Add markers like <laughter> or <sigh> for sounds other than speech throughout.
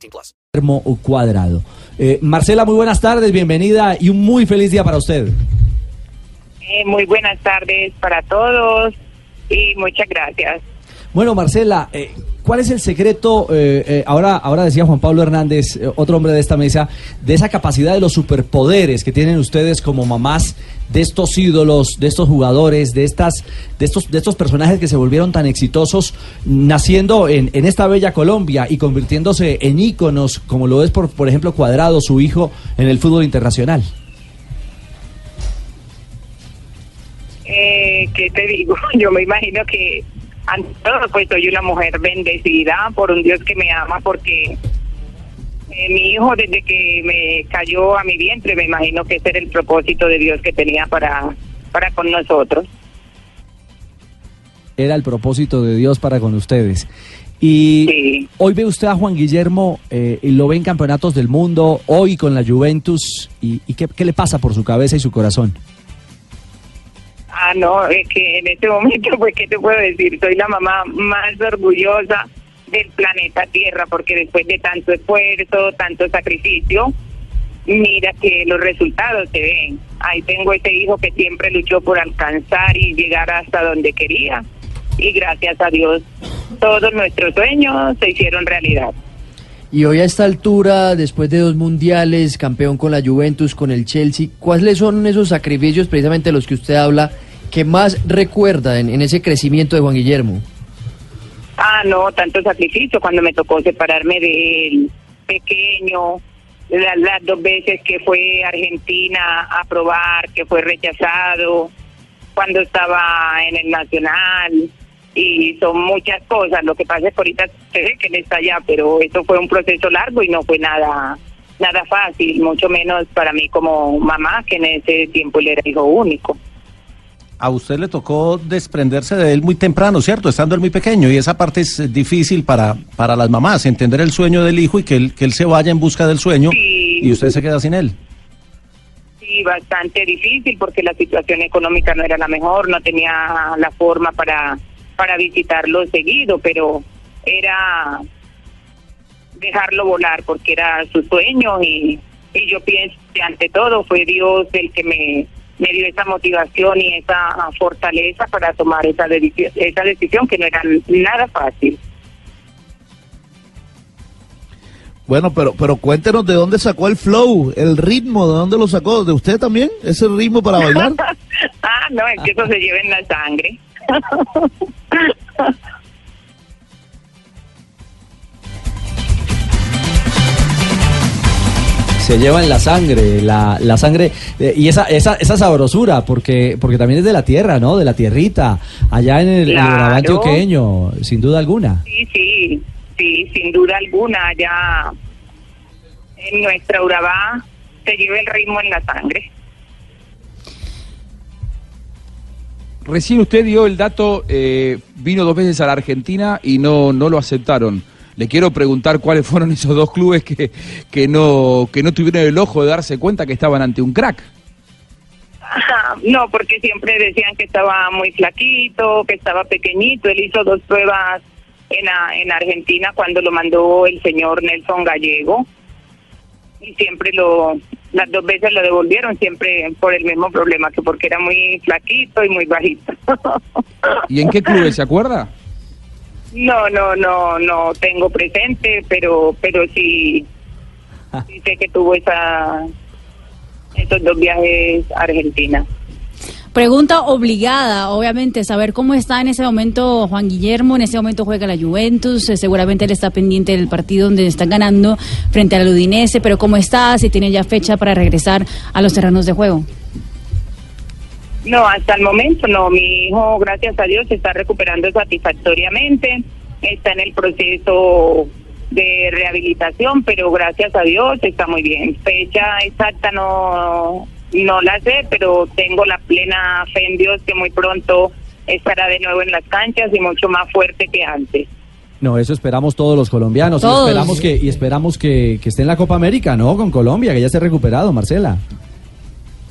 18 plus. termo cuadrado. Eh, Marcela, muy buenas tardes, bienvenida y un muy feliz día para usted. Eh, muy buenas tardes para todos y muchas gracias. Bueno, Marcela, eh, ¿cuál es el secreto? eh, eh, ahora, ahora decía Juan Pablo Hernández, eh, otro hombre de esta mesa, de esa capacidad de los superpoderes que tienen ustedes como mamás de estos ídolos, de estos jugadores, de estas, de estos, de estos personajes que se volvieron tan exitosos, naciendo en, en esta bella Colombia y convirtiéndose en íconos, como lo es por, por ejemplo Cuadrado, su hijo, en el fútbol internacional. Eh, ¿Qué te digo? <laughs> Yo me imagino que ante todo pues soy una mujer bendecida por un Dios que me ama porque eh, mi hijo desde que me cayó a mi vientre me imagino que ese era el propósito de Dios que tenía para, para con nosotros. era el propósito de Dios para con ustedes. Y Sí. hoy ve usted a Juan Guillermo eh, y lo ve en campeonatos del mundo, hoy con la Juventus, y, y qué, qué le pasa por su cabeza y su corazón? Ah, no, es que en este momento, <laughs> pues, ¿qué te puedo decir? Soy la mamá más orgullosa del planeta Tierra, porque después de tanto esfuerzo, tanto sacrificio, mira que los resultados se ven. Ahí tengo ese hijo que siempre luchó por alcanzar y llegar hasta donde quería. Y gracias a Dios, todos nuestros sueños se hicieron realidad. Y hoy a esta altura, después de dos mundiales, campeón con la Juventus, con el Chelsea, ¿cuáles son esos sacrificios, precisamente los que usted habla, que más recuerda en, ese crecimiento de Juan Guillermo? Ah, no, tanto sacrificio cuando me tocó separarme de él, pequeño, la- las dos veces que fue Argentina a probar, que fue rechazado, cuando estaba en el Nacional, y son muchas cosas. Lo que pasa es que ahorita se ve que él está allá, pero eso fue un proceso largo y no fue nada nada fácil, mucho menos para mí como mamá, que en ese tiempo él era hijo único. A usted le tocó desprenderse de él muy temprano, ¿cierto? Estando él muy pequeño y esa parte es difícil para, para las mamás, entender el sueño del hijo y que él, que él se vaya en busca del sueño Sí. y usted se queda sin él. Sí, bastante difícil porque la situación económica no era la mejor, no tenía la forma para, para visitarlo seguido, pero era dejarlo volar porque era su sueño y, y yo pienso que ante todo fue Dios el que me, me dio esa motivación y esa fortaleza para tomar esa, deci- esa decisión que no era nada fácil. Bueno, pero pero cuéntenos de dónde sacó el flow, el ritmo, de dónde lo sacó, de usted también, ese ritmo para bailar. <laughs> ah, no, es que eso se lleva en la sangre. Se lleva en la sangre, la, la sangre eh, y esa, esa, esa sabrosura, porque, porque también es de la tierra, ¿no? De la tierrita, allá en el, el Claro. Antioqueño, sin duda alguna. Sí, sí, sí, sin duda alguna, ya en nuestra Urabá se lleva el ritmo en la sangre. Recién usted dio el dato, eh, vino dos veces a la Argentina y no, no lo aceptaron. Le quiero preguntar cuáles fueron <laughs> esos dos clubes que, que, no, que no tuvieron el ojo de darse cuenta que estaban ante un crack. No, porque siempre decían que estaba muy flaquito, que estaba pequeñito. Él hizo dos pruebas en, a- en Argentina cuando lo mandó el señor Nelson Gallego. Y siempre lo, las dos veces lo devolvieron, siempre por el mismo problema, que porque era muy flaquito y muy bajito. ¿Y en qué clubes se acuerda? No, no, no, no tengo presente, pero, pero sí, sí sé que tuvo esa, esos dos viajes a Argentina. Pregunta obligada, obviamente, saber cómo está en ese momento Juan Guillermo, en ese momento juega la Juventus, eh, seguramente él está pendiente del partido donde están ganando frente al Udinese, pero cómo está, si tiene ya fecha para regresar a los terrenos de juego. No, hasta el momento no. Mi hijo, gracias a Dios, se está recuperando satisfactoriamente. Está en el proceso de rehabilitación, pero gracias a Dios está muy bien. Fecha exacta no, no la sé, pero tengo la plena fe en Dios que muy pronto estará de nuevo en las canchas y mucho más fuerte que antes. No, eso esperamos todos los colombianos. Todos. Y esperamos, que, y esperamos que, que esté en la Copa América, ¿no? Con Colombia, que ya esté recuperado, Marcela.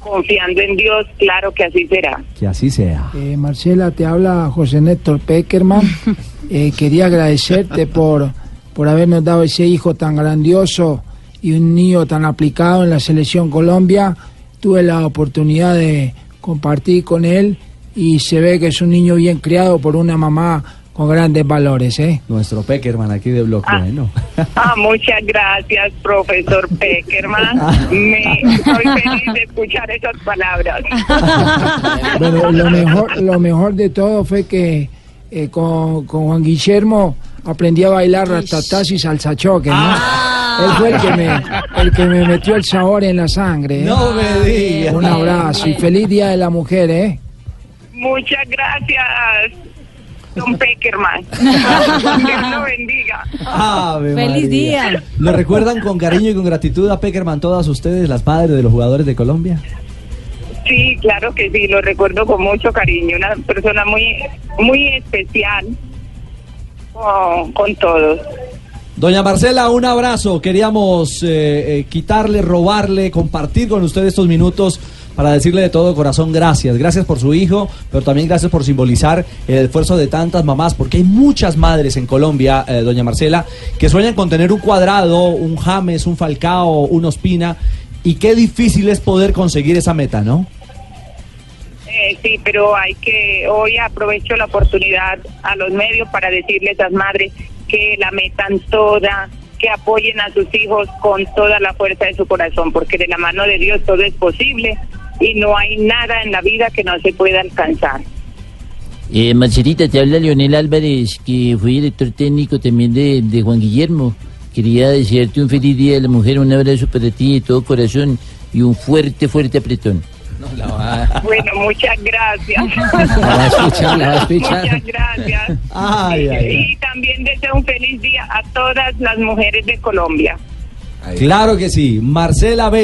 Confiando en Dios, claro que así será. Que así sea. Eh, Marcela, te habla José Néstor Peckerman. <laughs> Eh, quería agradecerte por, por habernos dado ese hijo tan grandioso y un niño tan aplicado en la selección Colombia. Tuve la oportunidad de compartir con él y se ve que es un niño bien criado por una mamá con grandes valores. ¿eh? Nuestro Peckerman aquí de Bloque Ah. Bueno. <laughs> Ah, muchas gracias, profesor Peckerman. Me estoy feliz de escuchar esas palabras. <laughs> Bueno, lo mejor, lo mejor de todo fue que eh, con, con Juan Guillermo aprendí a bailar ratatás y salsachoque, ¿no? Él fue el que, me, el que me metió el sabor en la sangre. ¿eh? No me digas. Un abrazo y feliz Día de la Mujer, ¿eh? Muchas gracias, don Peckerman. <laughs> Dios lo bendiga. Ave Feliz María. día. ¿Lo recuerdan con cariño y con gratitud a Peckerman todas ustedes, las madres de los jugadores de Colombia? Sí, claro que sí, lo recuerdo con mucho cariño. Una persona muy, muy especial con todos. Doña Marcela, un abrazo. Queríamos eh, eh, quitarle, robarle, compartir con usted estos minutos para decirle de todo corazón gracias. Gracias por su hijo, pero también gracias por simbolizar el esfuerzo de tantas mamás, porque hay muchas madres en Colombia, eh, doña Marcela, que sueñan con tener un cuadrado, un James, un Falcao, un Ospina, y qué difícil es poder conseguir esa meta, ¿no? Sí, pero hay que, hoy aprovecho la oportunidad a los medios para decirle a esas madres que la metan toda, que apoyen a sus hijos con toda la fuerza de su corazón, porque de la mano de Dios todo es posible y no hay nada en la vida que no se pueda alcanzar. Eh, Marcelita, te habla Leonel Álvarez, que fue director técnico también de, de Juan Guillermo. Quería desearte un feliz día de la mujer, un abrazo para ti de todo corazón y un fuerte, fuerte apretón. Bueno, muchas gracias. La va a escuchar, la va a escuchar. Muchas gracias. Ay, ay, ay. Y también deseo un feliz día a todas las mujeres de Colombia. Claro que sí. Marcela B.